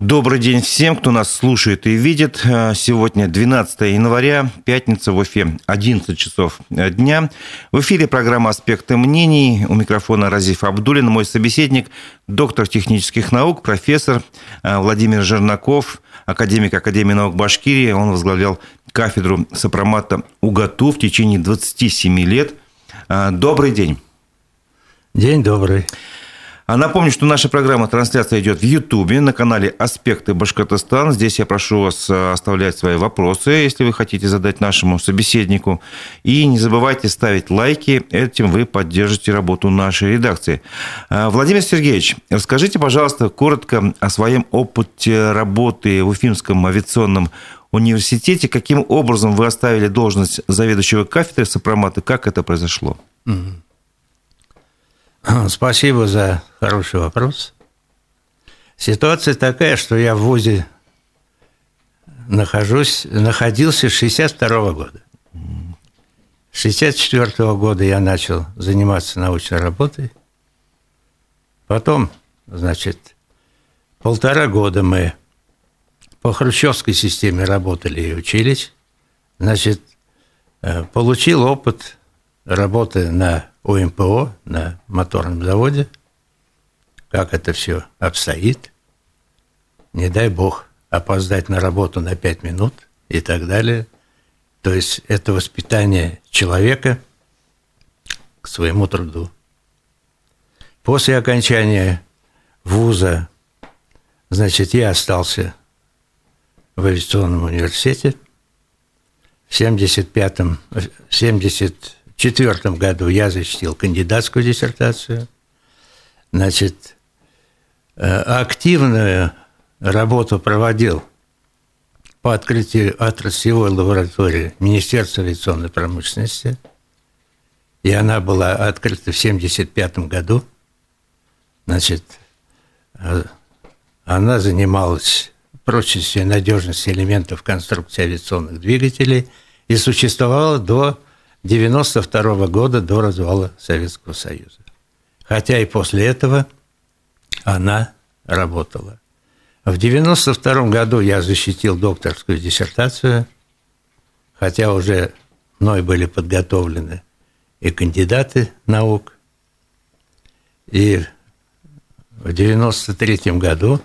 Добрый день всем, кто нас слушает и видит. Сегодня 12 января, пятница в Уфе, 11 часов дня. В эфире программа «Аспекты мнений». У микрофона Разиф Абдулин, мой собеседник, доктор технических наук, профессор э, Владимир Жернаков, академик Академии наук Башкирии. Он возглавлял кафедру сопромата УГАТУ в течение 27 лет. Э, добрый день. День добрый. А напомню, что наша программа трансляция идет в Ютубе на канале «Аспекты Башкортостан». Здесь я прошу вас э, оставлять свои вопросы, если вы хотите задать нашему собеседнику. И не забывайте ставить лайки, этим вы поддержите работу нашей редакции. Э, Владимир Сергеевич, расскажите, пожалуйста, коротко о своем опыте работы в Уфимском авиационном университете. Каким образом вы оставили должность заведующего кафедры сопромата? Как это произошло? Mm-hmm. Спасибо за хороший вопрос. Ситуация такая, что я в ВУЗе нахожусь, находился с 62 года. С 64 года я начал заниматься научной работой. Потом, значит, полтора года мы по хрущевской системе работали и учились. Значит, э, получил опыт работы на УМПО на моторном заводе, как это все обстоит. Не дай бог опоздать на работу на пять минут и так далее. То есть это воспитание человека к своему труду. После окончания вуза, значит, я остался в авиационном университете. В 75-м, 70 четвертом году я защитил кандидатскую диссертацию. Значит, э, активную работу проводил по открытию отраслевой лаборатории Министерства авиационной промышленности. И она была открыта в 1975 году. Значит, э, она занималась прочностью и надежностью элементов конструкции авиационных двигателей и существовала до 92 года до развала Советского Союза. Хотя и после этого она работала. В 92 году я защитил докторскую диссертацию, хотя уже мной были подготовлены и кандидаты наук. И в 93 году,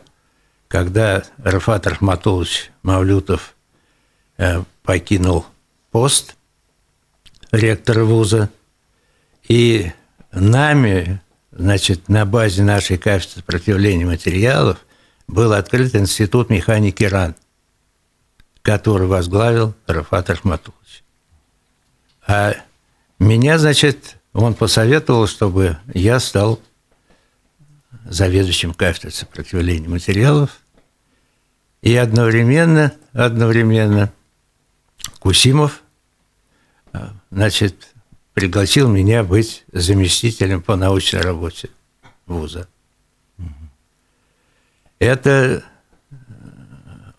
когда Рафат Рахматулович Мавлютов э, покинул пост – ректора вуза. И нами, значит, на базе нашей кафедры сопротивления материалов был открыт институт механики РАН, который возглавил Рафат Рахматулович. А меня, значит, он посоветовал, чтобы я стал заведующим кафедрой сопротивления материалов. И одновременно, одновременно Кусимов значит, пригласил меня быть заместителем по научной работе вуза. Это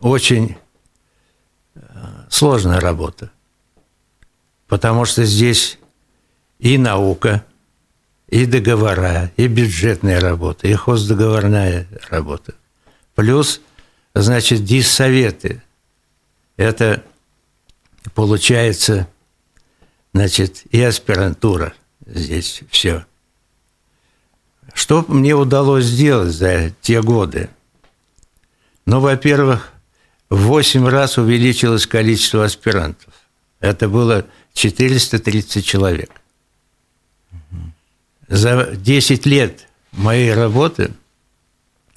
очень э, сложная работа, потому что здесь и наука, и договора, и бюджетная работа, и хоздоговорная работа. Плюс, значит, диссоветы. Это получается значит, и аспирантура здесь все. Что мне удалось сделать за те годы? Ну, во-первых, в 8 раз увеличилось количество аспирантов. Это было 430 человек. За 10 лет моей работы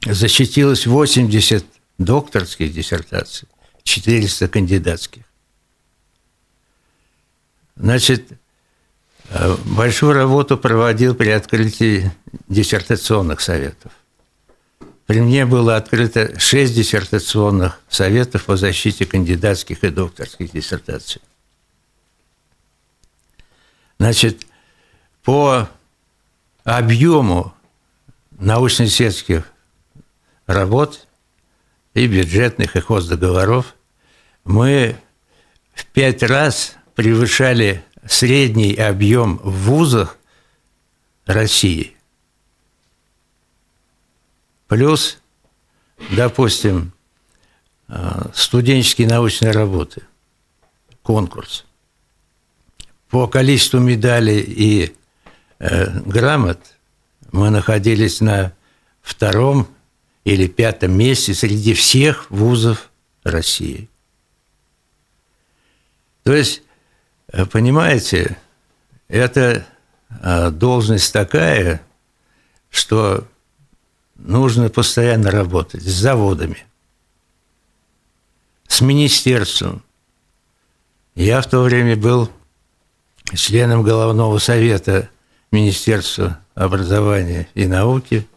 защитилось 80 докторских диссертаций, 400 кандидатских. Значит, э, большую работу проводил при открытии диссертационных советов. При мне было открыто шесть диссертационных советов по защите кандидатских и докторских диссертаций. Значит, по объему научно-исследовательских работ и бюджетных, и хоздоговоров мы в пять раз превышали средний объем в вузах России. Плюс, допустим, э, студенческие научные работы, конкурс, по количеству медалей и э, грамот мы находились на втором или пятом месте среди всех вузов России. То есть, понимаете, это э, должность такая, что нужно постоянно работать с заводами, с министерством. Я в то время был членом головного совета Министерства образования и науки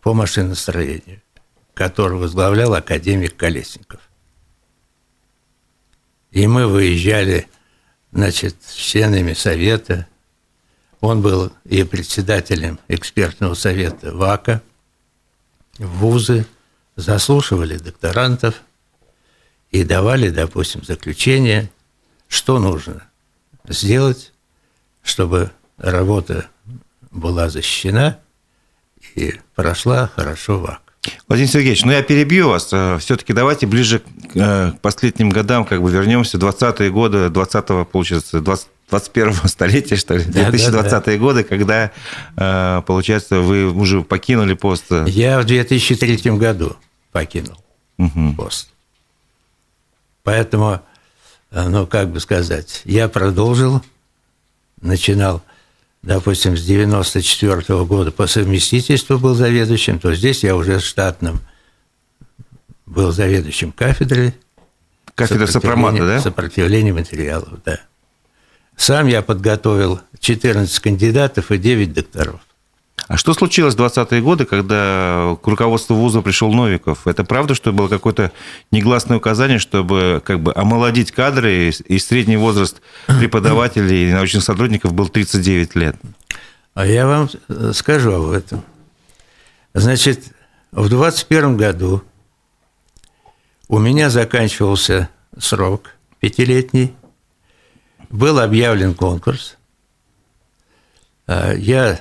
по машиностроению, который возглавлял академик Колесников. И мы выезжали, значит, членами совета. Он был и председателем экспертного совета ВАКа – вузы, заслушивали докторантов и давали, допустим, заключение, что нужно сделать, чтобы работа была защищена и прошла хорошо ВАК. Владимир Сергеевич, ну я перебью вас. Э, Все-таки давайте ближе э, к последним годам как бы вернемся. 20-е годы, 20-го, получается, 20, 21-го столетия, что ли, 2020-е да, да. годы, когда, э, получается, вы уже покинули пост. Я в 2003 году покинул угу. пост. Поэтому, ну, как бы сказать, я продолжил, начинал, допустим, с 94 -го года по совместительству был заведующим, то здесь я уже штатным был заведующим кафедрой. Кафедра сопромата, да? Сопротивление материалов, да. Сам я подготовил 14 кандидатов и 9 докторов. А что случилось в 20-е годы, когда к руководству вуза пришел Новиков? Это правда, что было какое-то негласное указание, чтобы как бы омолодить кадры, и средний возраст преподавателей и научных сотрудников был 39 лет? А я вам скажу об этом. Значит, в 21 году у меня заканчивался срок пятилетний – был объявлен конкурс. А, я,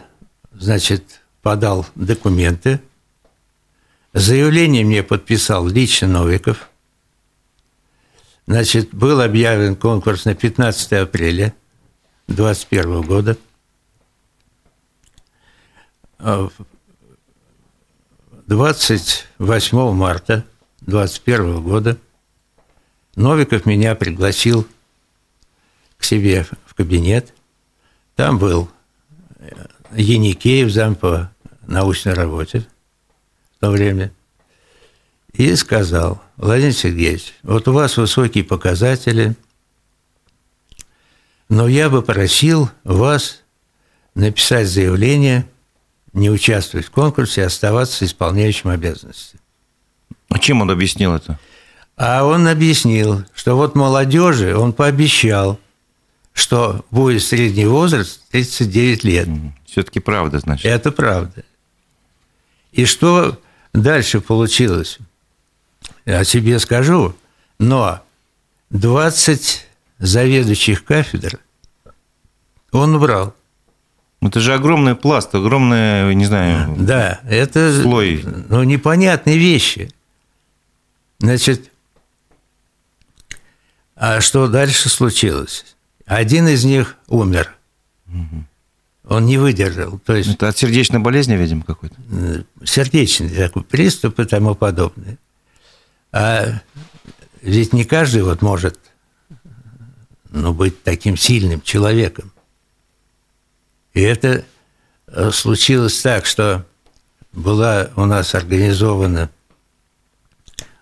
значит, подал документы. Заявление мне подписал лично Новиков. Значит, был объявлен конкурс на 15 апреля 2021 года. 28 а, марта 2021 года Новиков меня пригласил к себе в кабинет. Там был э, Яникеев, зам по научной работе в то время. И сказал, Владимир Сергеевич, вот у вас высокие показатели, но я бы просил вас написать заявление, не участвовать в конкурсе, а оставаться исполняющим обязанности. А чем он объяснил это? А он объяснил, что вот молодежи он пообещал, что будет средний возраст 39 лет. Все-таки правда, значит. Это правда. И что дальше получилось? Я тебе скажу, но 20 заведующих кафедр он убрал. Это же огромный пласт, огромный, не знаю, да, это слой. Ну, непонятные вещи. Значит, а что дальше случилось? Один из них умер. Он не выдержал. То есть, Это от сердечной болезни, видимо, какой-то? Сердечный такой приступ и тому подобное. А ведь не каждый вот может ну, быть таким сильным человеком. И это э, случилось так, что была у нас организована,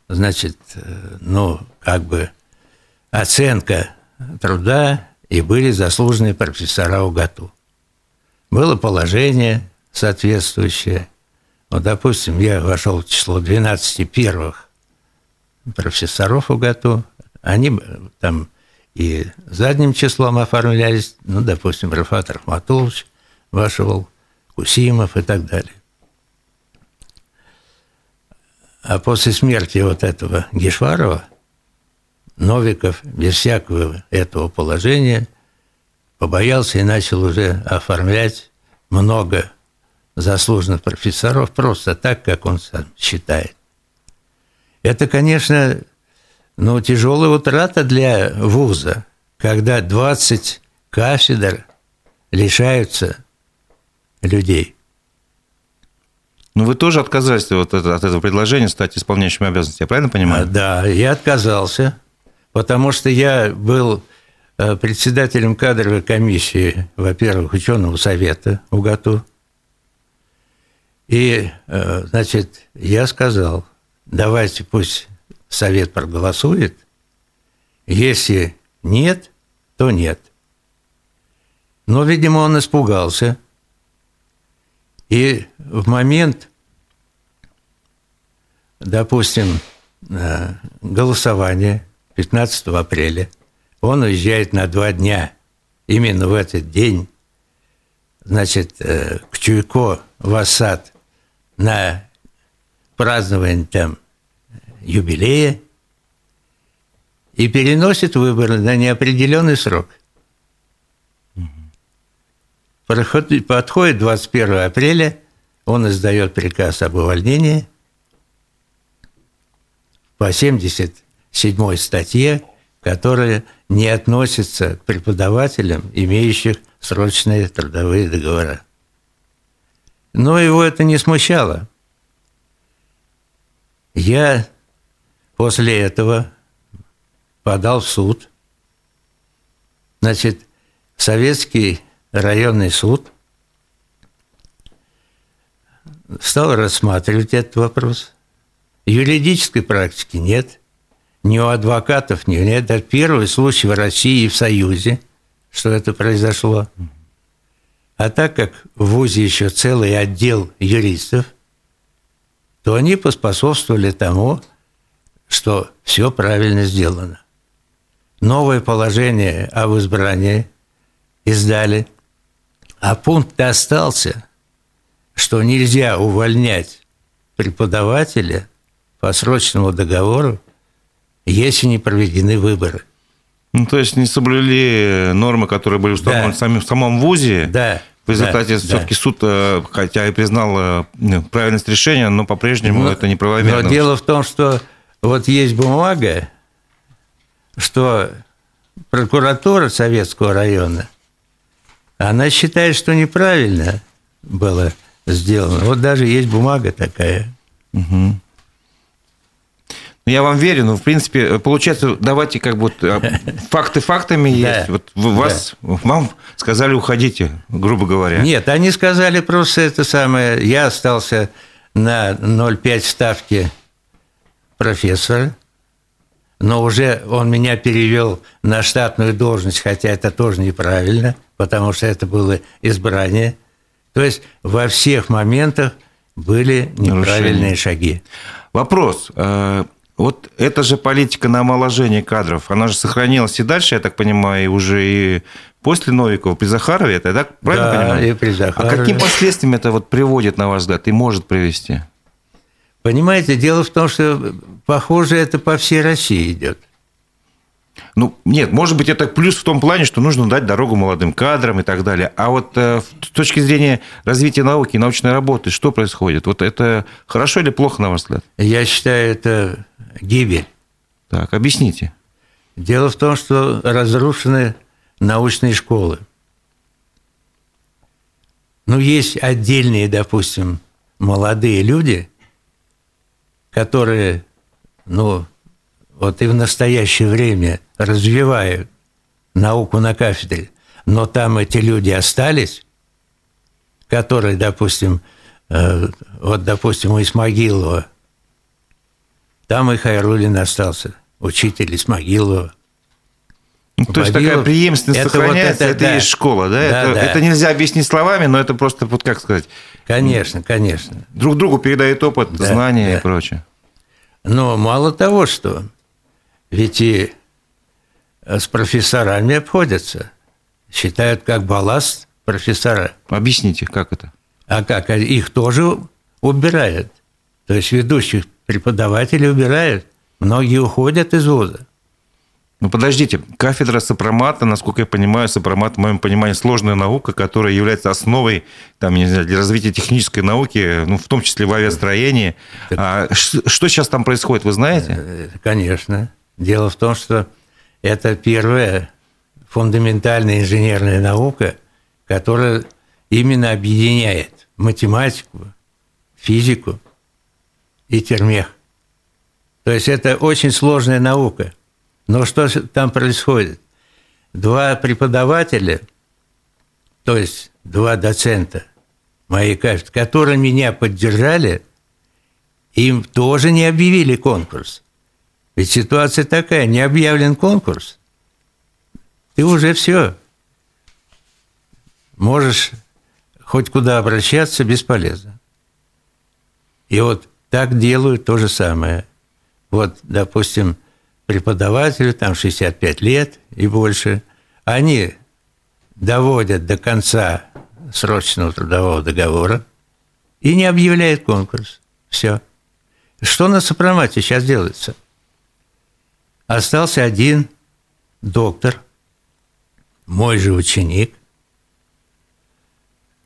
значит, э, ну, как бы оценка труда и были заслуженные профессора УГАТУ. Было положение соответствующее. Вот, допустим, я вошел в число 12 первых профессоров УГАТУ. Они там и задним числом оформлялись, ну, допустим, Рафат Рахматулович вошел, Кусимов и так далее. А после смерти вот этого Гешварова Новиков без всякого этого положения побоялся и начал уже оформлять много заслуженных профессоров просто так, как он сам считает. Это, конечно, ну, тяжелая утрата для вуза, когда 20 кафедр лишаются людей. Ну, вы тоже отказались вот от этого предложения стать исполняющим обязанности, я правильно понимаю? А, да, я отказался, потому что я был э, председателем кадровой комиссии, во-первых, ученого совета УГАТУ. И, э, значит, я сказал, давайте пусть совет проголосует. Если нет, то нет. Но, видимо, он испугался. И в момент, допустим, э, голосования 15 апреля, он уезжает на два дня. Именно в этот день, значит, э, к Чуйко в Асад на празднование там юбилея и переносит выборы на неопределенный срок. Подходит 21 апреля, он издает приказ об увольнении по 77 статье, которая не относится к преподавателям, имеющих срочные трудовые договора. Но его это не смущало. Я после этого подал в суд. Значит, советский районный суд стал рассматривать этот вопрос. Юридической практики нет. Ни у адвокатов нет. Это первый случай в России и в Союзе, что это произошло. А так как в ВУЗе еще целый отдел юристов, то они поспособствовали тому, что все правильно сделано. Новое положение об избрании издали, а пункт остался, что нельзя увольнять преподавателя по срочному договору, если не проведены выборы. Ну, то есть не соблюли нормы, которые были установлены да. в, самом, в самом ВУЗе. Да. В результате да, все-таки да. суд, э, хотя и признал э, правильность решения, но по-прежнему но, это неправомерно. Но дело в том, что вот есть бумага, что прокуратура Советского района, она считает, что неправильно было сделано. Вот даже есть бумага такая. Угу. Я вам верю, но, в принципе, получается, давайте как бы а, факты фактами есть. Вот вас, вам сказали, уходите, грубо говоря. Нет, они сказали просто это самое. Я остался на 0,5 ставки профессора, но уже он меня перевел на штатную должность, хотя это тоже неправильно, потому что это было избрание. То есть во всех моментах были неправильные Нарушение. шаги. Вопрос. Вот эта же политика на омоложение кадров, она же сохранилась и дальше, я так понимаю, и уже и после Новикова, при Захарове, это так правильно да, понимаю? и при Захарове. А каким последствиям это вот приводит, на ваш взгляд, и может привести? Понимаете, дело в том, что, похоже, это по всей России идет. Ну, нет, может быть, это плюс в том плане, что нужно дать дорогу молодым кадрам и так далее. А вот э, с точки зрения развития науки и научной работы, что происходит? Вот это хорошо или плохо, на ваш взгляд? Я считаю, это гибель. Так, объясните. Дело в том, что разрушены научные школы. Ну, есть отдельные, допустим, молодые люди, которые, ну, вот и в настоящее время развивают науку на кафедре, но там эти люди остались, которые, допустим, э, вот, допустим, у Исмагилова, там и Хайрулин остался, учитель Исмагилова. Ну, то есть такая преемственность это сохраняется, вот это, это да. есть школа, да? да, это, да? это нельзя объяснить словами, но это просто, вот как сказать... Конечно, конечно. Друг другу передают опыт, да, знания да. и прочее. Но мало того, что ведь и с профессорами обходятся. Считают как балласт профессора. Объясните, как это? А как? А их тоже убирают. То есть ведущих преподавателей убирают. Многие уходят из вуза. Ну, подождите, кафедра сопромата, насколько я понимаю, сопромат, в моем понимании, сложная наука, которая является основой там, не знаю, для развития технической науки, ну, в том числе в авиастроении. Так... А что сейчас там происходит, вы знаете? Э, конечно. Дело в том, что это первая фундаментальная инженерная наука, которая именно объединяет математику, физику и термех. То есть это очень сложная наука – но что там происходит? Два преподавателя, то есть два доцента моей кафедры, которые меня поддержали, им тоже не объявили конкурс. Ведь ситуация такая, не объявлен конкурс, ты уже все. Можешь хоть куда обращаться, бесполезно. И вот так делают то же самое. Вот, допустим, преподавателю, там 65 лет и больше, они доводят до конца срочного трудового договора и не объявляют конкурс. Все. Что на сопромате сейчас делается? Остался один доктор, мой же ученик.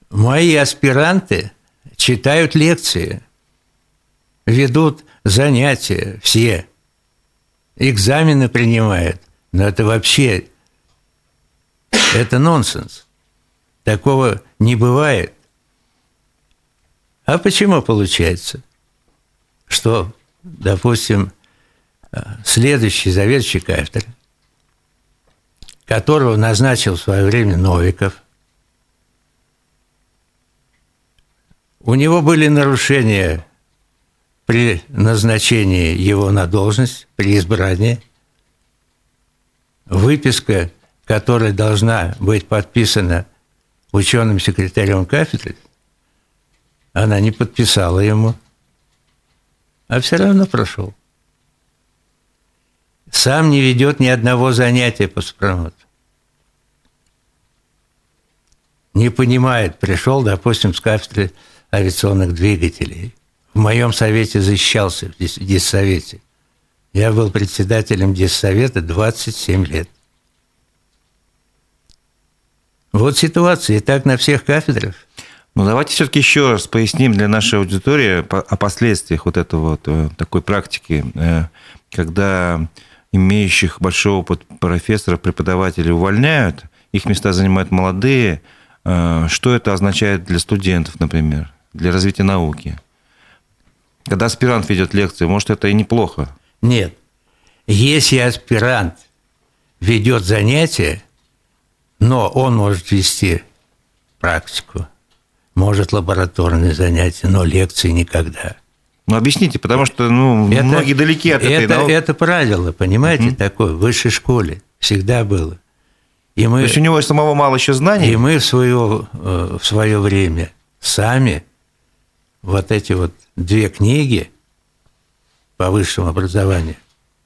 Мои аспиранты читают лекции, ведут занятия все – экзамены принимают. Но это вообще, это нонсенс. Такого не бывает. А почему получается, что, допустим, следующий заведующий кафедры, которого назначил в свое время Новиков, у него были нарушения при назначении его на должность, при избрании, выписка, которая должна быть подписана ученым секретарем кафедры, она не подписала ему, а все равно прошел. Сам не ведет ни одного занятия по сопромату. Не понимает, пришел, допустим, с кафедры авиационных двигателей – в моем совете защищался, в диссовете. Я был председателем диссовета 27 лет. Вот ситуация, и так на всех кафедрах. Ну, давайте все-таки еще раз поясним для нашей аудитории о последствиях вот этого вот, э, такой практики, э, когда имеющих большой опыт профессора, преподавателей увольняют, их места занимают молодые. Э, что это означает для студентов, например, для развития науки? Когда аспирант ведет лекции, может, это и неплохо? Нет. Если аспирант ведет занятия, но он может вести практику, может лабораторные занятия, но лекции никогда. Ну, объясните, потому что ну, это, многие далеки от это, этой науки. Это правило, понимаете, угу. такое, в высшей школе всегда было. И мы, То есть у него самого мало еще знаний? И мы в свое, э, в свое время сами вот эти вот две книги по высшему образованию.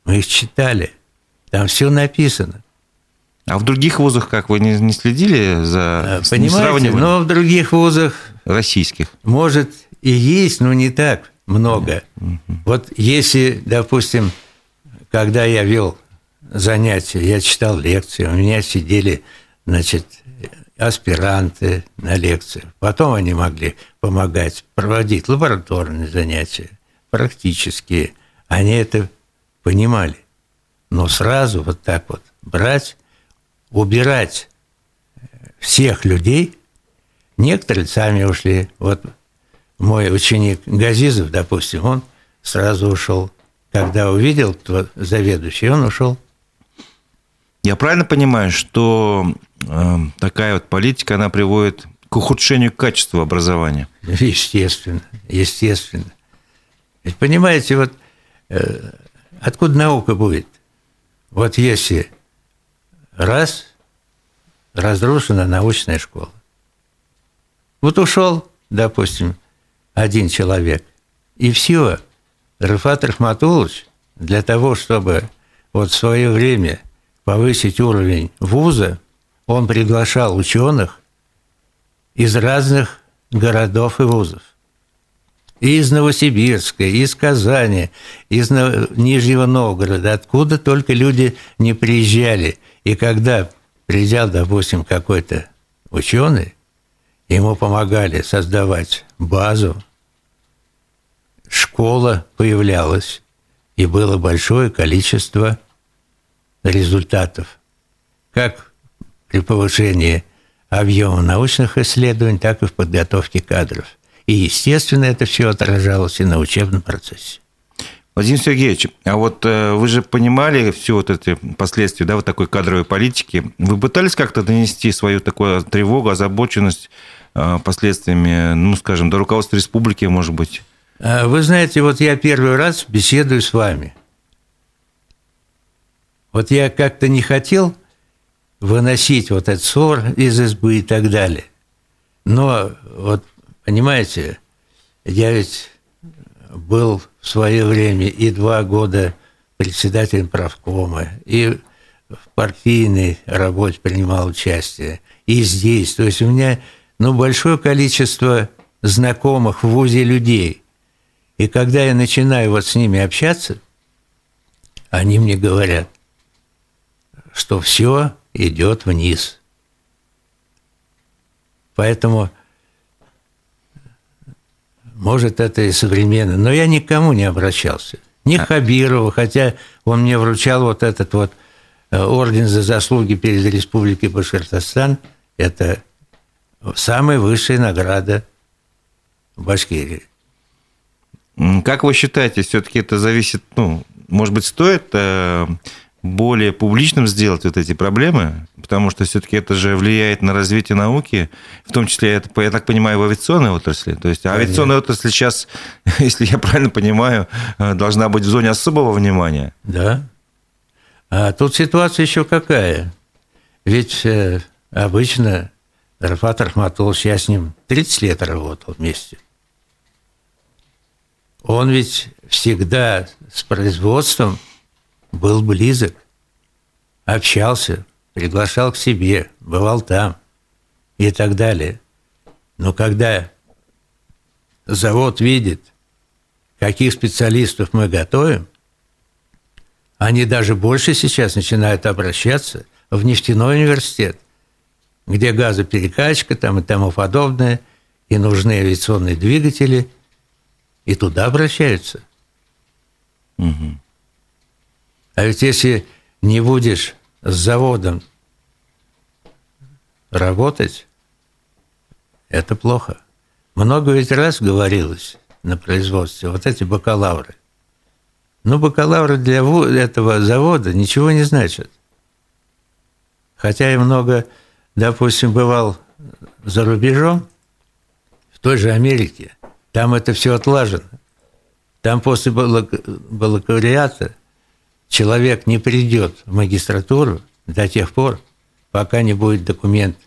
Мы их читали. Там все написано. А в других вузах как вы не, не следили за а, Понимаете, но в других вузах российских может и есть, но не так много. Mm-hmm. Вот если, допустим, когда я вел занятия, я читал лекции, у меня сидели, значит, аспиранты на лекциях. Потом они могли помогать проводить лабораторные занятия, практические. Они это понимали. Но сразу вот так вот брать, убирать всех людей, некоторые сами ушли. Вот мой ученик Газизов, допустим, он сразу ушел. Когда увидел, кто заведующий, он ушел. Я правильно понимаю, что э, такая вот политика, она приводит к ухудшению качества образования? Естественно, естественно. Ведь понимаете, вот э, откуда наука будет? Вот если раз разрушена научная школа, вот ушел, допустим, один человек, и все, Рафат Рахматулович для того, чтобы вот в свое время – повысить уровень вуза, он приглашал ученых из разных городов и вузов. И из Новосибирска, и из Казани, из Нижнего Новгорода, откуда только люди не приезжали. И когда приезжал, допустим, какой-то ученый, ему помогали создавать базу, школа появлялась, и было большое количество результатов, как при повышении объема научных исследований, так и в подготовке кадров – и, естественно, это все отражалось и на учебном процессе. Владимир Сергеевич, а вот э, вы же понимали все вот эти последствия, да, вот такой кадровой политики. Вы пытались как-то донести свою такую тревогу, озабоченность э, последствиями, ну, скажем, до руководства республики, может быть? А, вы знаете, вот я первый раз беседую с вами. Вот я как-то не хотел выносить вот этот ссор из избы и так далее. Но вот Понимаете, я ведь был в свое время и два года председателем правкома, и в партийной работе принимал участие, и здесь. То есть у меня ну, большое количество знакомых в ВУЗе людей. И когда я начинаю вот с ними общаться, они мне говорят, что все идет вниз. Поэтому может, это и современно, но я никому не обращался. Ни а. Хабирову, хотя он мне вручал вот этот вот э, орден за заслуги перед Республикой Башкортостан. Это самая высшая награда в Башкирии. Как вы считаете, все-таки это зависит, ну, может быть, стоит э, более публичным сделать вот эти проблемы, потому что все-таки это же влияет на развитие науки, в том числе, я так понимаю, в авиационной отрасли. То есть авиационная отрасль сейчас, если я правильно понимаю, должна быть в зоне особого внимания. Да. А тут ситуация еще какая? Ведь э, обычно Рафат Рахматулович, я с ним 30 лет работал вместе. Он ведь всегда с производством – был близок, общался, приглашал к себе, бывал там и так далее. Но когда завод видит, каких специалистов мы готовим, они даже больше сейчас начинают обращаться в нефтяной университет, где газоперекачка там и тому подобное, и нужны авиационные двигатели, и туда обращаются. Угу. А ведь если не будешь с заводом работать, это плохо. Много ведь раз говорилось на производстве, вот эти бакалавры. Но бакалавры для этого завода ничего не значат. Хотя я много, допустим, бывал за рубежом, в той же Америке, там это все отлажено. Там после бакалавриата человек не придет в магистратуру до тех пор, пока не будет документ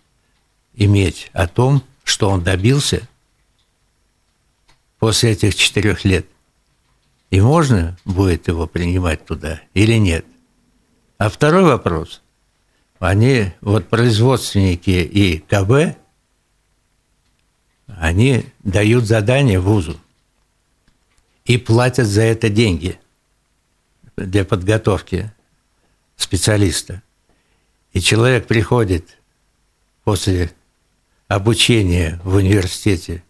иметь о том, что он добился после этих четырех лет. И можно будет его принимать туда или нет. А второй вопрос. Они, вот производственники и КБ, они дают задание вузу и платят за это деньги – для подготовки специалиста. И человек приходит после обучения в университете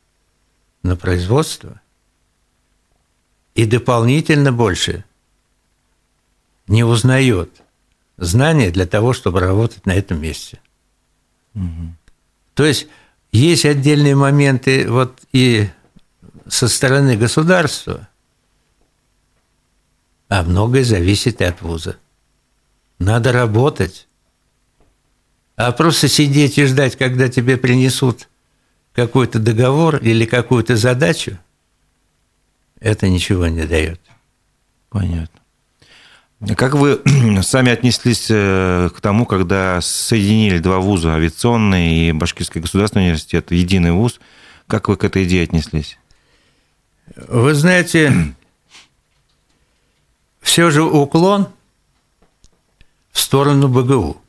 на производство и дополнительно больше не узнает знания для того, чтобы работать на этом месте. Угу. То есть есть отдельные моменты вот и со стороны государства – а многое зависит и от вуза. Надо работать. А просто сидеть и ждать, когда тебе принесут какой-то договор или какую-то задачу, это ничего не дает. Понятно. Как вы сами отнеслись э, к тому, когда соединили два вуза, авиационный и Башкирский государственный университет, единый вуз? Как вы к этой идее отнеслись? Вы знаете, все же уклон в сторону БГУ.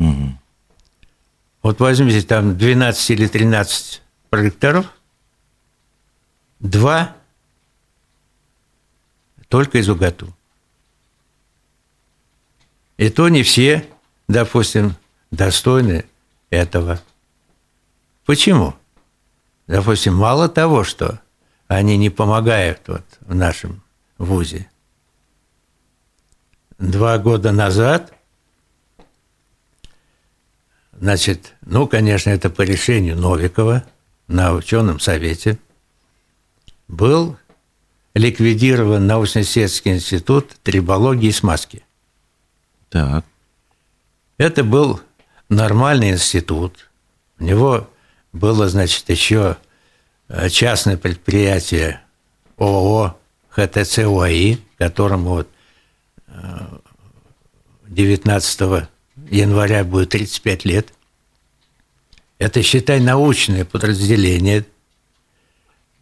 Угу. Вот возьмите там 12 или 13 проекторов, два только из УГАТУ. И то не все, допустим, достойны этого. Почему? Допустим, мало того, что они не помогают вот в нашем ВУЗе. Два года назад, значит, ну, конечно, это по решению Новикова на ученом совете, был ликвидирован научно-исследовательский институт трибологии и смазки. Так. Это был нормальный институт. У него было, значит, еще э, частное предприятие ООО ХТЦ УАИ, которому вот 19 э, января будет 35 лет. Это, считай, научное подразделение.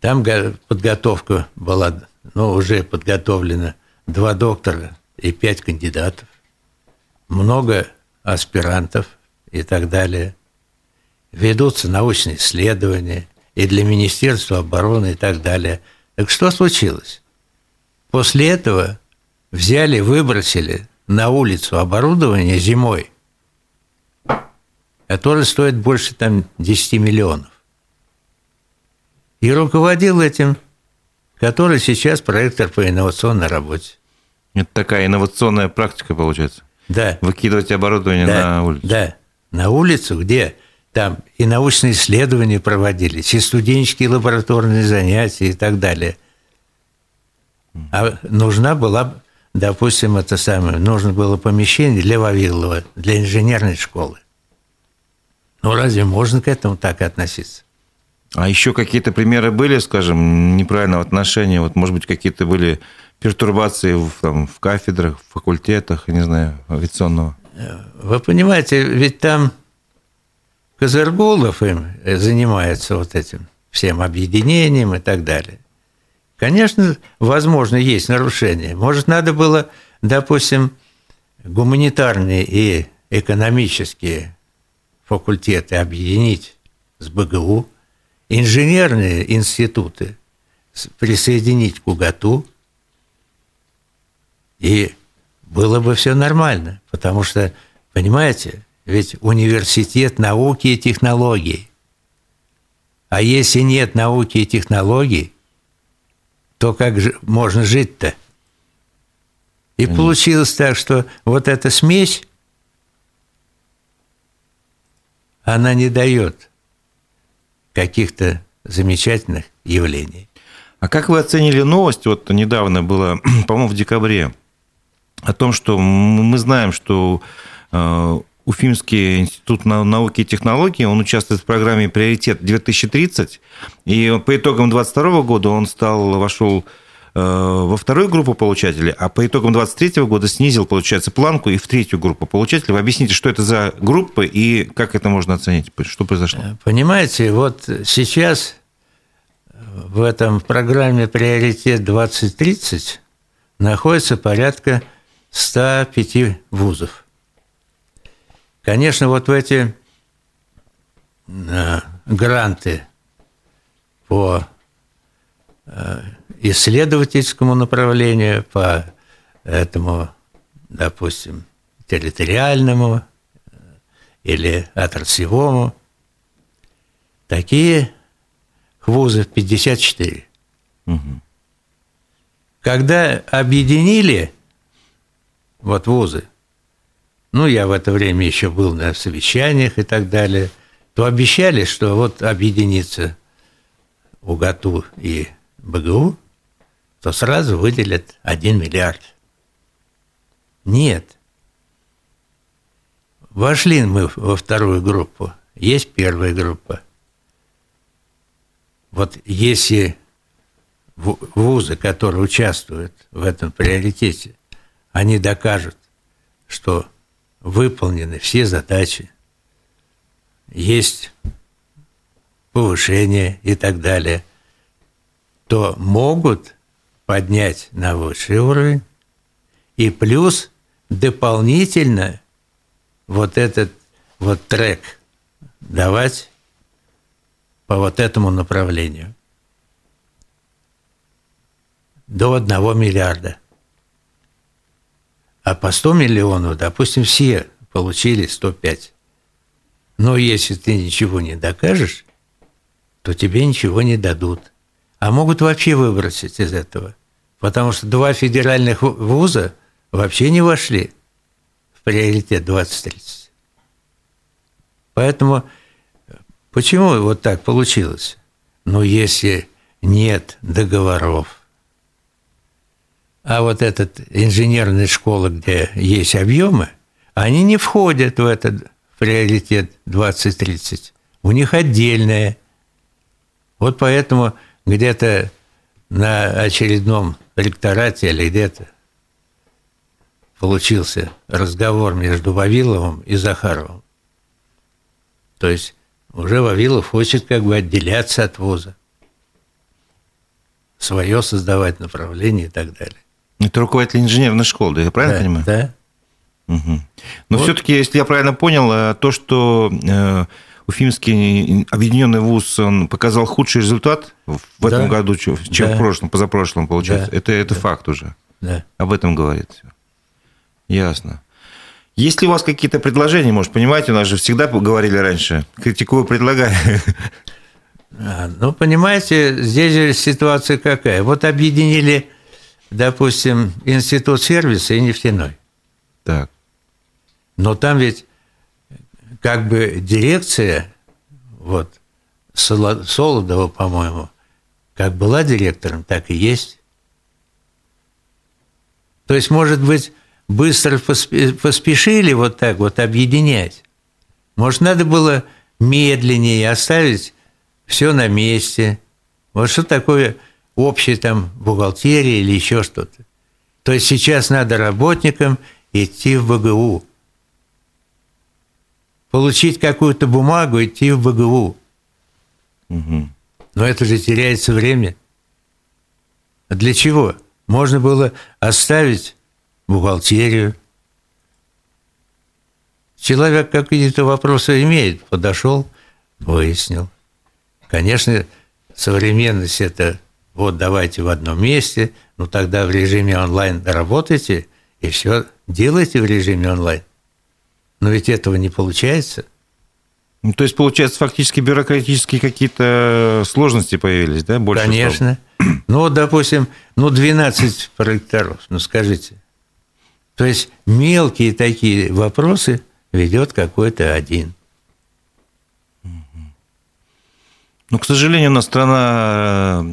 Там подготовка была, ну, уже подготовлена два доктора и пять кандидатов, много аспирантов и так далее – ведутся научные исследования и для Министерства обороны и так далее. Так что случилось? После этого взяли, выбросили на улицу оборудование зимой, которое стоит больше там 10 миллионов. И руководил этим, который сейчас проектор по инновационной работе. Это такая инновационная практика получается? Да. Выкидывать оборудование да, на улицу? Да, на улицу, где там и научные исследования проводились, и студенческие лабораторные занятия и так далее. А нужна была, допустим, это самое, нужно было помещение для Вавилова, для инженерной школы. Ну, разве можно к этому так относиться? А еще какие-то примеры были, скажем, неправильного отношения? Вот, может быть, какие-то были пертурбации в, там, в кафедрах, в факультетах, не знаю, авиационного? Вы понимаете, ведь там Казаргулов им э, занимается вот этим всем объединением и так далее. Конечно, возможно, есть нарушения. Может, надо было, допустим, гуманитарные и экономические факультеты объединить с БГУ, инженерные институты присоединить к УГАТУ, и было бы все нормально, потому что, понимаете, ведь университет науки и технологий. А если нет науки и технологий, то как же можно жить-то? И Конечно. получилось так, что вот эта смесь, она не дает каких-то замечательных явлений. А как вы оценили новость, вот недавно было, по-моему, в декабре, о том, что мы знаем, что э, Уфимский институт науки и технологий, он участвует в программе «Приоритет-2030», и по итогам 2022 года он стал, вошел э, во вторую группу получателей, а по итогам 2023 года снизил, получается, планку и в третью группу получателей. Вы объясните, что это за группы и как это можно оценить, что произошло? Э, понимаете, вот сейчас в этом в программе «Приоритет-2030» находится порядка 105 вузов. Конечно, вот в эти э, гранты по э, исследовательскому направлению, по этому, допустим, территориальному э, или отраслевому, такие вузы 54. Угу. Когда объединили вот вузы, ну, я в это время еще был на совещаниях и так далее, то обещали, что вот объединится УГАТУ и БГУ, то сразу выделят 1 миллиард. Нет. Вошли мы во вторую группу. Есть первая группа. Вот если вузы, которые участвуют в этом приоритете, они докажут, что выполнены все задачи, есть повышение и так далее, то могут поднять на высший уровень. И плюс дополнительно вот этот вот трек давать по вот этому направлению. До одного миллиарда – А по 100 миллионов, допустим, все получили 105. Но если ты ничего не докажешь, то тебе ничего не дадут. А могут вообще выбросить из этого. Потому что два федеральных вуза вообще не вошли в приоритет 2030. Поэтому почему вот так получилось? Ну, если нет договоров, а вот этот инженерная школа, где есть объемы, они не входят в этот приоритет 2030. У них отдельное. Вот поэтому где-то на очередном ректорате или где-то получился разговор между Вавиловым и Захаровым. То есть уже Вавилов хочет как бы отделяться от вуза, свое создавать направление и так далее. Это руководитель инженерной школы, да, я правильно да, понимаю? Да. Угу. Но вот. все-таки, если я правильно понял, э, то, что э, Уфимский объединенный вуз он показал худший результат в да. этом году, чем да. в прошлом, позапрошлом, получается. Да. Это, это да. факт уже. Да. Об этом говорит все. Ясно. Есть ли у вас какие-то предложения, может, понимаете, у нас же всегда говорили раньше, критикую, предлагаю. А, ну, понимаете, здесь же ситуация какая. Вот объединили, допустим, институт сервиса и нефтяной. Так. Но там ведь как бы дирекция, вот, Солодова, по-моему, как была директором, так и есть. То есть, может быть, быстро поспешили вот так вот объединять. Может, надо было медленнее оставить все на месте. Вот что такое общая там бухгалтерия или еще что-то. То есть сейчас надо работникам идти в БГУ получить какую-то бумагу, идти в БГУ. Угу. Но это же теряется время. А для чего? Можно было оставить бухгалтерию. Человек какие-то вопросы имеет, подошел, выяснил. Конечно, современность – это вот давайте в одном месте, ну тогда в режиме онлайн работайте и все делайте в режиме онлайн. Но ведь этого не получается. Ну, то есть, получается, фактически бюрократические какие-то сложности появились, да? Больше Конечно. Стало? Ну, вот, допустим, ну, 12 проекторов, ну, скажите. То есть, мелкие такие вопросы ведет какой-то один. Ну, к сожалению, у нас страна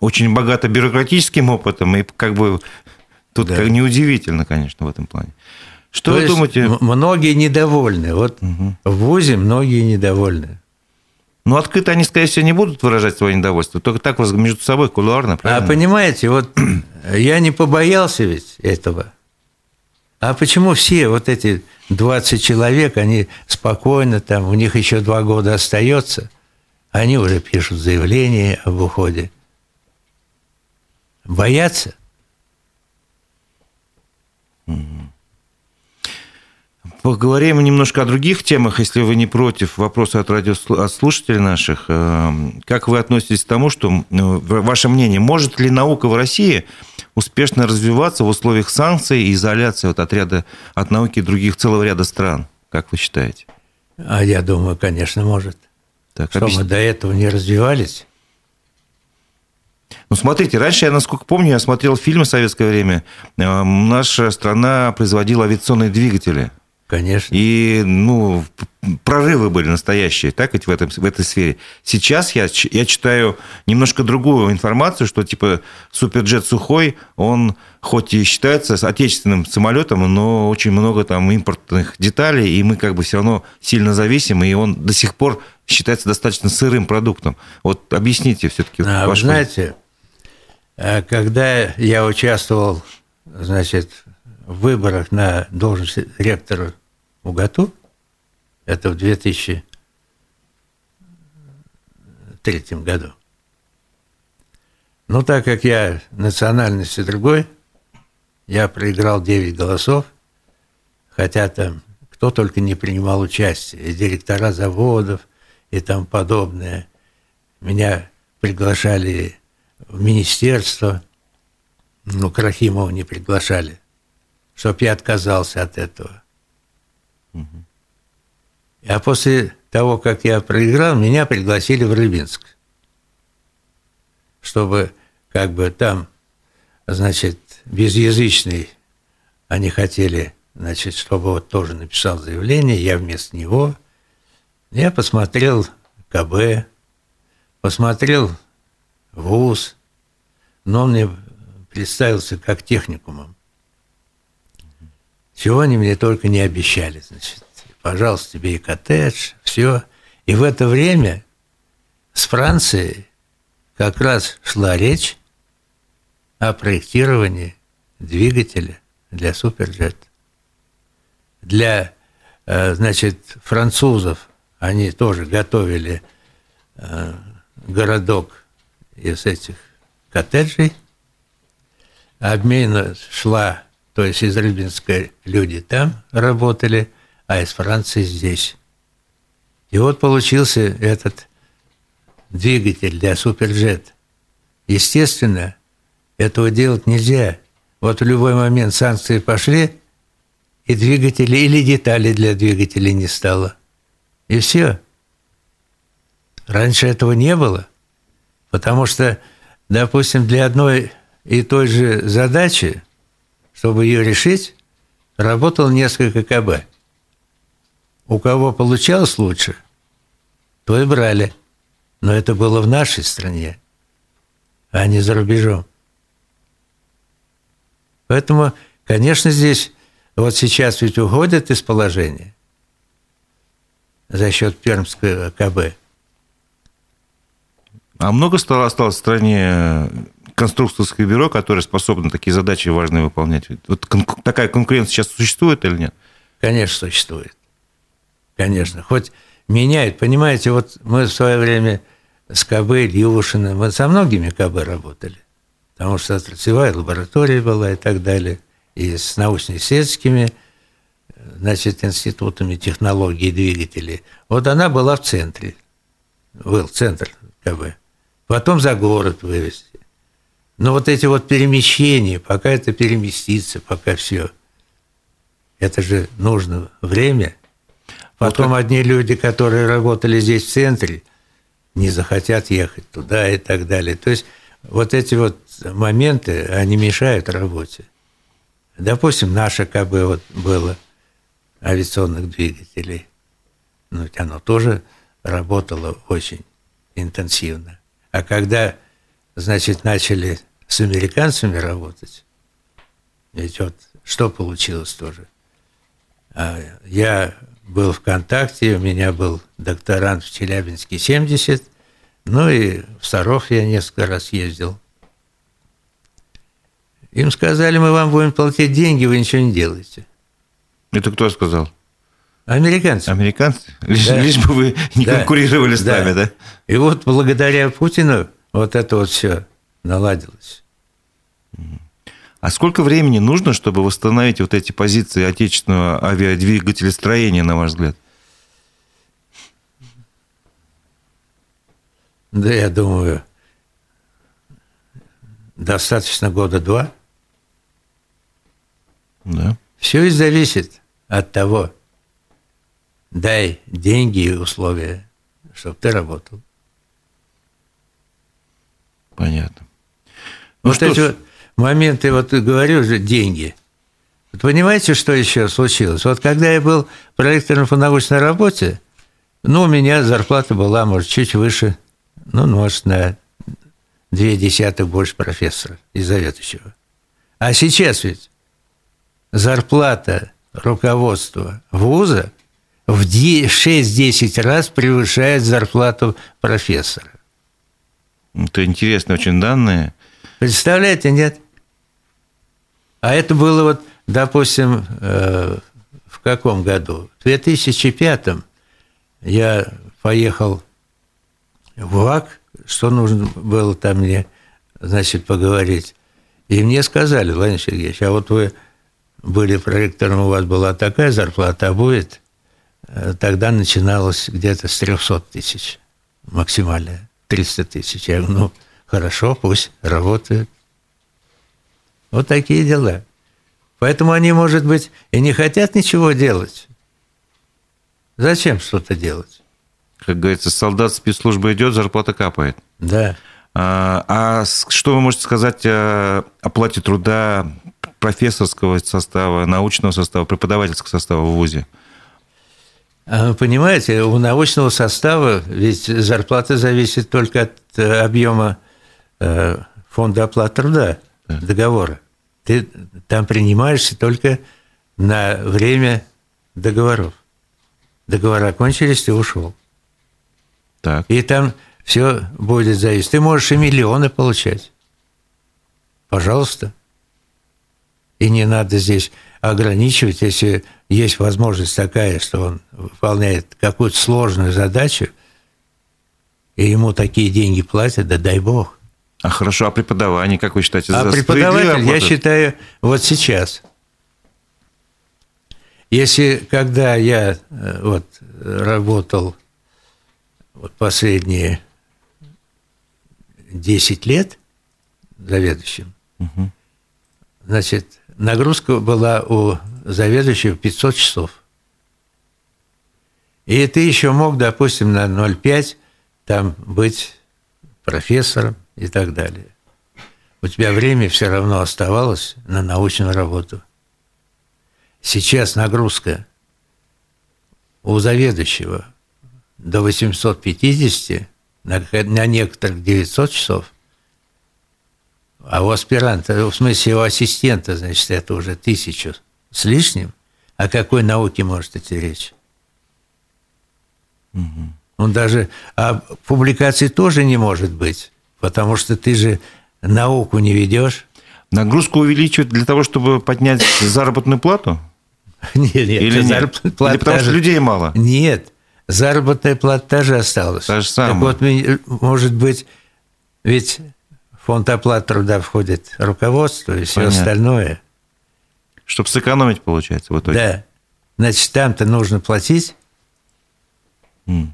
очень богата бюрократическим опытом, и как бы тут да. неудивительно, конечно, в этом плане. Что То вы думаете? Многие недовольны. Вот угу. в ВУЗе многие недовольны. Ну, открыто они, скорее всего, не будут выражать свое недовольство, только так между собой, кулуарно, правильно? А понимаете, вот я не побоялся ведь этого. А почему все вот эти 20 человек, они спокойно, там, у них еще два года остается, они уже пишут заявление об уходе. Боятся? Поговорим немножко о других темах, если вы не против. Вопросы от, радио, от слушателей наших. Эм, как вы относитесь к тому, что, ну, ваше мнение, может ли наука в России успешно развиваться в условиях санкций и изоляции от отряда от науки других целого ряда стран? Как вы считаете? А я думаю, конечно, может. Так, что объясните. мы до этого не развивались. Ну, смотрите, раньше, я, насколько помню, я смотрел фильмы в советское время. Эм, наша страна производила авиационные двигатели. Конечно. И, ну, прорывы были настоящие, так ведь в, этом, в этой сфере. Сейчас я, я читаю немножко другую информацию, что типа суперджет сухой, он хоть и считается отечественным самолетом, но очень много там импортных деталей, и мы как бы все равно сильно зависим, и он до сих пор считается достаточно сырым продуктом. Вот объясните все-таки. А, вы знаете, э, когда я участвовал, значит, в выборах на должность ректора УГАТУ, это в 2003 году. Ну, так как я национальности другой, я проиграл 9 голосов, хотя там кто только не принимал участие, и директора заводов, и там подобное. Меня приглашали в министерство, ну, Крахимова не приглашали – чтоб я отказался от этого. А после того, как я проиграл, меня пригласили в Рыбинск, чтобы как бы там, значит, безязычный, они хотели, значит, чтобы вот тоже написал заявление, я вместо него. Я посмотрел КБ, посмотрел ВУЗ, но он мне представился как техникумом. Чего они мне только не обещали, значит пожалуйста, тебе и коттедж, все. И в это время с Францией как раз шла речь о проектировании двигателя для суперджет. Для, э, значит, французов они тоже готовили э, городок из этих коттеджей. Обмена шла, то есть из Рыбинска люди там работали – а из Франции здесь. И вот получился этот двигатель для суперджет. Естественно, этого делать нельзя. Вот в любой момент санкции пошли, и двигатели или детали для двигателей не стало. И все. Раньше этого не было, потому что, допустим, для одной и той же задачи, чтобы ее решить, работало несколько КБ. У кого получалось лучше, то и брали. Но это было в нашей стране, а не за рубежом. Поэтому, конечно, здесь вот сейчас ведь уходят из положения за счет Пермского КБ. А много стало осталось в стране конструкторское бюро, которое способно такие задачи важные выполнять? Вот такая конкуренция сейчас существует или нет? Конечно, существует конечно. Хоть меняют, понимаете, вот мы в свое время с КБ, Ильюшиным, мы со многими КБ работали, потому что отраслевая лаборатория была и так далее, и с научно-исследовательскими значит, институтами технологий двигателей. Вот она была в центре, был центр КБ. Потом за город вывезли. Но вот эти вот перемещения, пока это переместится, пока все, это же нужно время – Потом вот одни люди, которые работали здесь в центре, не захотят ехать туда и так далее. То есть вот эти вот моменты, они мешают работе. Допустим, наше КБ вот было авиационных двигателей. Ну, оно тоже работало очень интенсивно. А когда, значит, начали с американцами работать, ведь вот что получилось тоже? А я был ВКонтакте, у меня был докторант в Челябинске 70, ну и в Саров я несколько раз ездил. Им сказали, мы вам будем платить деньги, вы ничего не делаете. Это кто сказал? Американцы. Американцы? Лишь, да. лишь бы вы не да. конкурировали с да. нами, да? И вот благодаря Путину вот это вот все наладилось. А сколько времени нужно, чтобы восстановить вот эти позиции отечественного авиадвигателестроения, на ваш взгляд? Да, я думаю, достаточно года два. Да. Все и зависит от того, дай деньги и условия, чтобы ты работал. Понятно. Ну, вот эти вот моменты, вот говорю же, деньги. Вот понимаете, что еще случилось? Вот когда я был проектором по научной работе, ну, у меня зарплата была, может, чуть выше, ну, может, на две десятых больше профессора и заведующего. А сейчас ведь зарплата руководства вуза в 6-10 раз превышает зарплату профессора. Это интересные очень данные. Представляете, нет? А это было вот, допустим, э, в каком году? В 2005 я поехал в ВАК, что нужно было там мне, значит, поговорить. И мне сказали, Владимир Сергеевич, а вот вы были проректором, у вас была такая зарплата, а будет, э, тогда начиналось где-то с 300 тысяч, максимальная, 300 тысяч. Я говорю, ну, хорошо, пусть работают. Вот такие дела. Поэтому они, может быть, и не хотят ничего делать. Зачем что-то делать? Как говорится, солдат спецслужбы идет, зарплата капает. Да. А, а что вы можете сказать о оплате труда профессорского состава, научного состава, преподавательского состава в ВУЗе? А понимаете, у научного состава ведь зарплата зависит только от э, объема э, фонда оплаты труда, договора. Ты там принимаешься только на время договоров. Договора кончились, ты ушел. Так. И там все будет зависеть. Ты можешь и миллионы получать. Пожалуйста. И не надо здесь ограничивать, если есть возможность такая, что он выполняет какую-то сложную задачу, и ему такие деньги платят, да дай бог. А хорошо, а преподавание, как вы считаете? А преподаватель, я считаю, вот сейчас. Если, когда я э, вот работал вот последние 10 лет заведующим, угу. значит, нагрузка была у заведующего 500 часов. И ты еще мог, допустим, на 0,5 там быть профессором и так далее. У тебя время все равно оставалось на научную работу. Сейчас нагрузка у заведующего до 850, на, некоторых 900 часов, а у аспиранта, в смысле у ассистента, значит, это уже тысячу с лишним. О какой науке может идти речь? Угу. Он даже... А публикации тоже не может быть, потому что ты же науку не ведешь. Нагрузку увеличивают для того, чтобы поднять заработную плату? Нет, нет. Или, нет? Плата Или потому что людей мало? Нет. Заработная плата та же осталась. Та же самая. Так вот, может быть, ведь фонд оплаты труда входит руководство и все Понятно. остальное. Чтобы сэкономить, получается, в итоге. Да. Значит, там-то нужно платить. Mm.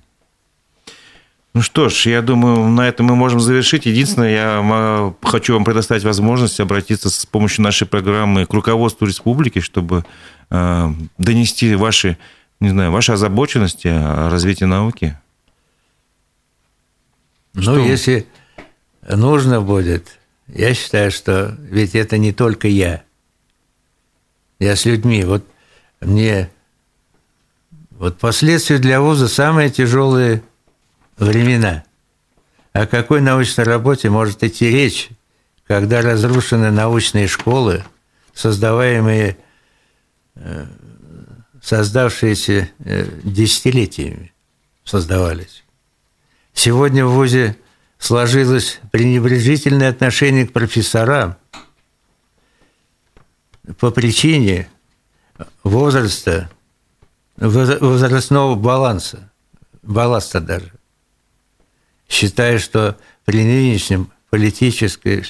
Ну что ж, я думаю, на этом мы можем завершить. Единственное, я хочу вам предоставить возможность обратиться с помощью нашей программы к руководству республики, чтобы э, донести ваши, не знаю, ваши озабоченности о развитии науки. Ну, что? если нужно будет, я считаю, что ведь это не только я. Я с людьми. Вот мне вот последствия для вуза самые тяжелые – времена. О какой научной работе может идти речь, когда разрушены научные школы, создаваемые, э, создавшиеся э, десятилетиями создавались. Сегодня в ВУЗе сложилось пренебрежительное отношение к профессорам по причине возраста, возрастного баланса, балласта даже считаю, что при нынешнем политической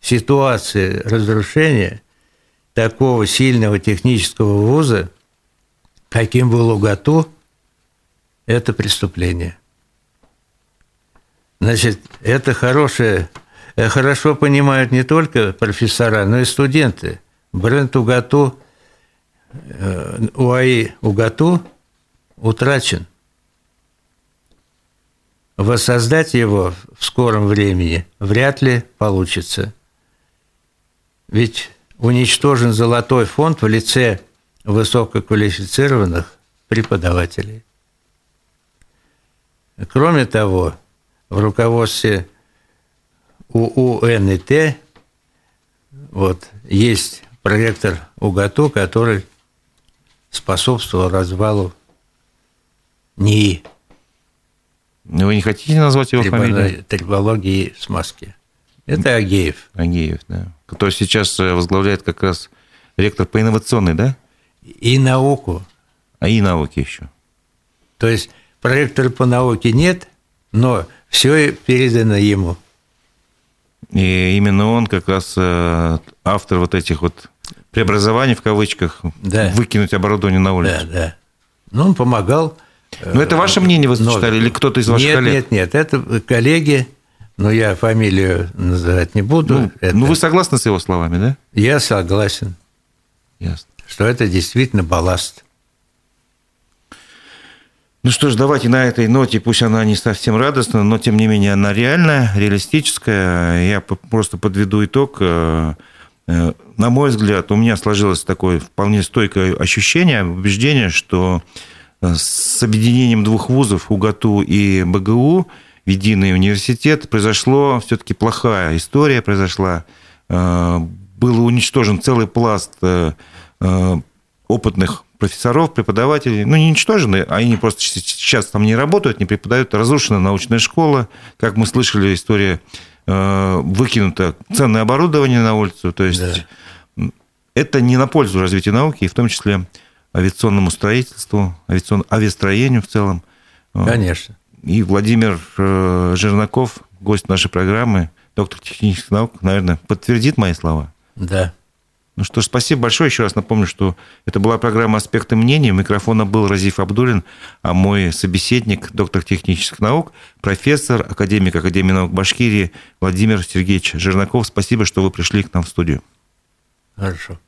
ситуации разрушения такого сильного технического вуза, каким был УГАТУ, это преступление. Значит, это хорошее, э, хорошо понимают не только профессора, но и студенты. Бренд УГАТУ, э, УАИ УГАТУ утрачен – Воссоздать его в скором времени вряд ли получится. Ведь уничтожен золотой фонд в лице высококвалифицированных преподавателей. Кроме того, в руководстве УУНИТ вот, есть проректор УГАТУ, который способствовал развалу НИИ. Вы не хотите назвать его Трибо... фамилию? Трибологии смазки. Это Агеев. Агеев, да. Который сейчас э, возглавляет как раз ректор по инновационной, да? И науку. А и науки еще. То есть проректора по науке нет, но все передано ему. И именно он как раз э, автор вот этих вот преобразований в кавычках, да. выкинуть оборудование на улицу. Да, да. Ну, он помогал ну, это ваше мнение вы зачитали или кто-то из ваших нет, коллег? Нет, нет, это коллеги, но я фамилию называть не буду. Ну, это... ну, вы согласны с его словами, да? Я согласен. Ясно. Что это действительно балласт. Ну что ж, давайте на этой ноте, пусть она не совсем радостная, но тем не менее она реальная, реалистическая. Я просто подведу итог. Э, э, на мой взгляд, у меня сложилось такое вполне стойкое ощущение, убеждение, что э, с объединением двух вузов, УГАТУ и БГУ, в единый университет, произошло все-таки плохая история, произошла. Был уничтожен целый пласт опытных профессоров, преподавателей, ну, не уничтожены, а они просто сейчас там не работают, не преподают, разрушена научная школа, как мы слышали, история э, выкинуто ценное оборудование на улицу, то есть да. это не на пользу развития науки, и в том числе авиационному строительству, авиацион... авиастроению в целом. Конечно. И Владимир э, Жернаков, гость нашей программы, доктор технических наук, наверное, подтвердит мои слова. Да. Ну что ж, спасибо большое. Еще раз напомню, что это была программа «Аспекты мнений». У микрофона был Разиф Абдулин, а мой собеседник, доктор технических наук, профессор, академик Академии наук Башкирии Владимир Сергеевич Жернаков. Спасибо, что вы пришли к нам в студию. Хорошо.